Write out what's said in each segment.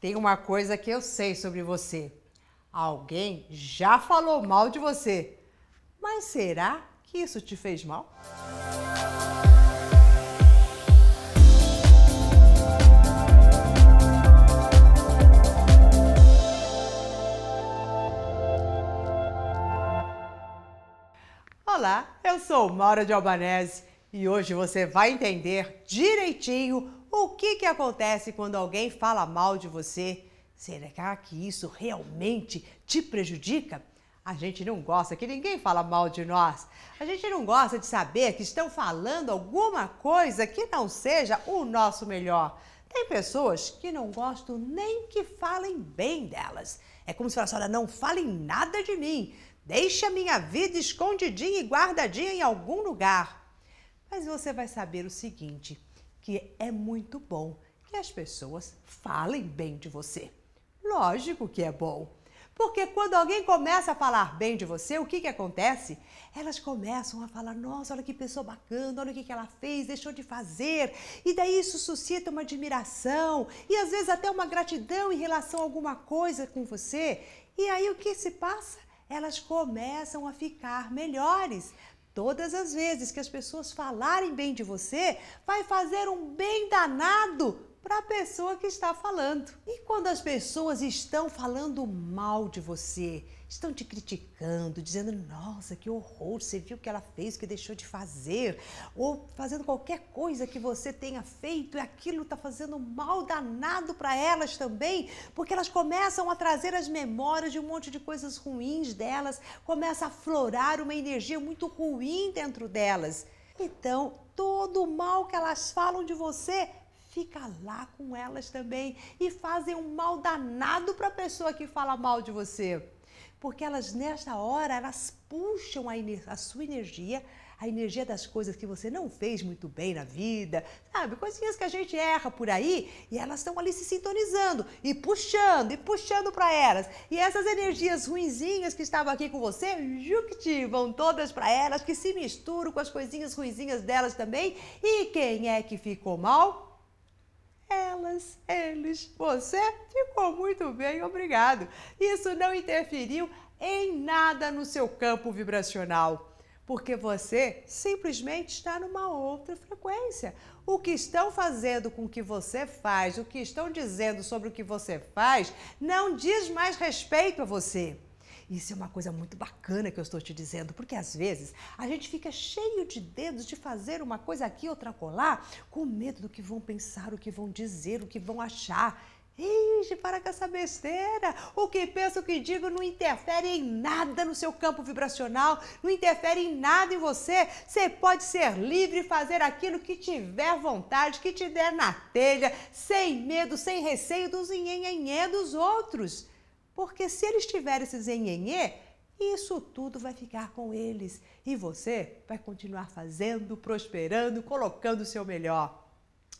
Tem uma coisa que eu sei sobre você. Alguém já falou mal de você. Mas será que isso te fez mal? Olá, eu sou Maura de Albanese e hoje você vai entender direitinho o que, que acontece quando alguém fala mal de você. Será que isso realmente te prejudica? A gente não gosta que ninguém fala mal de nós. A gente não gosta de saber que estão falando alguma coisa que não seja o nosso melhor. Tem pessoas que não gostam nem que falem bem delas. É como se falasse, olha, não falem nada de mim. Deixe a minha vida escondidinha e guardadinha em algum lugar. Mas você vai saber o seguinte, que é muito bom que as pessoas falem bem de você. Lógico que é bom. Porque quando alguém começa a falar bem de você, o que, que acontece? Elas começam a falar: nossa, olha que pessoa bacana, olha o que, que ela fez, deixou de fazer. E daí isso suscita uma admiração e às vezes até uma gratidão em relação a alguma coisa com você. E aí o que se passa? elas começam a ficar melhores. Todas as vezes que as pessoas falarem bem de você, vai fazer um bem danado para a pessoa que está falando. E quando as pessoas estão falando mal de você, estão te criticando, dizendo: nossa, que horror, você viu o que ela fez, o que deixou de fazer, ou fazendo qualquer coisa que você tenha feito e aquilo está fazendo mal danado para elas também, porque elas começam a trazer as memórias de um monte de coisas ruins delas, começa a florar uma energia muito ruim dentro delas. Então, todo o mal que elas falam de você fica lá com elas também e fazem um mal danado para a pessoa que fala mal de você porque elas nesta hora elas puxam a, a, sua energia, a energia das coisas que você não fez muito bem na vida, sabe? Coisinhas que a gente erra por aí e elas estão ali se sintonizando e puxando e puxando para elas. E essas energias ruinzinhas que estavam aqui com você, jucti, vão todas para elas, que se misturam com as coisinhas ruinzinhas delas também. E quem é que ficou mal? Elas, eles, você ficou muito bem, obrigado. Isso não interferiu em nada no seu campo vibracional, porque você simplesmente está numa outra frequência. O que estão fazendo com o que você faz, o que estão dizendo sobre o que você faz, não diz mais respeito a você. Isso é uma coisa muito bacana que eu estou te dizendo, porque às vezes a gente fica cheio de dedos de fazer uma coisa aqui, outra colar, com medo do que vão pensar, o que vão dizer, o que vão achar. Ixi, para com essa besteira! O que penso, o que digo não interfere em nada no seu campo vibracional, não interfere em nada em você. Você pode ser livre e fazer aquilo que tiver vontade, que te der na telha, sem medo, sem receio dos nhenhenhê dos outros. Porque se eles tiverem esse zenhenhê, isso tudo vai ficar com eles e você vai continuar fazendo, prosperando, colocando o seu melhor.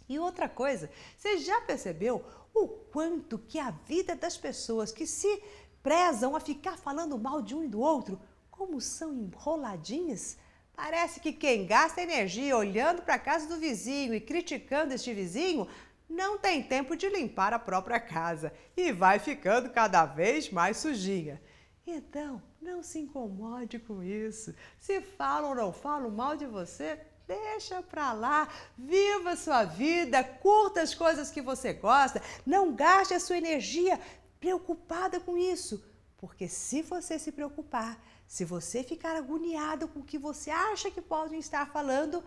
E outra coisa, você já percebeu o quanto que a vida das pessoas que se prezam a ficar falando mal de um e do outro, como são enroladinhas? Parece que quem gasta energia olhando para a casa do vizinho e criticando este vizinho não tem tempo de limpar a própria casa e vai ficando cada vez mais sujinha. Então, não se incomode com isso. Se falam ou não falam mal de você, deixa pra lá, viva sua vida, curta as coisas que você gosta, não gaste a sua energia preocupada com isso. Porque se você se preocupar, se você ficar agoniado com o que você acha que podem estar falando,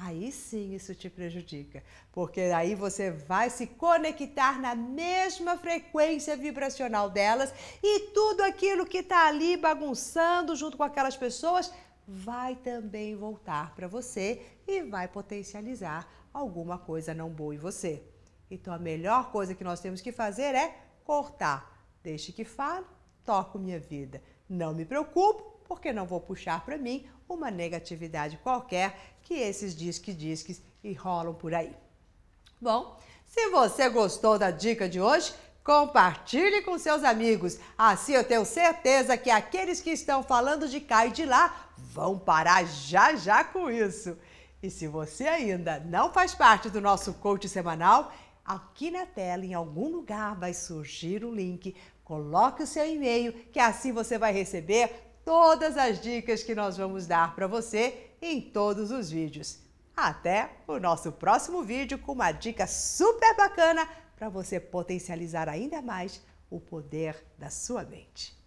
aí sim isso te prejudica, porque aí você vai se conectar na mesma frequência vibracional delas e tudo aquilo que está ali bagunçando junto com aquelas pessoas vai também voltar para você e vai potencializar alguma coisa não boa em você. Então a melhor coisa que nós temos que fazer é cortar. Deixe que fale, toco minha vida. Não me preocupo, porque não vou puxar para mim uma negatividade qualquer que esses disques-disques rolam por aí. Bom, se você gostou da dica de hoje, compartilhe com seus amigos. Assim eu tenho certeza que aqueles que estão falando de cá e de lá vão parar já já com isso. E se você ainda não faz parte do nosso coach semanal, aqui na tela, em algum lugar, vai surgir o link. Coloque o seu e-mail, que assim você vai receber todas as dicas que nós vamos dar para você em todos os vídeos. Até o nosso próximo vídeo com uma dica super bacana para você potencializar ainda mais o poder da sua mente.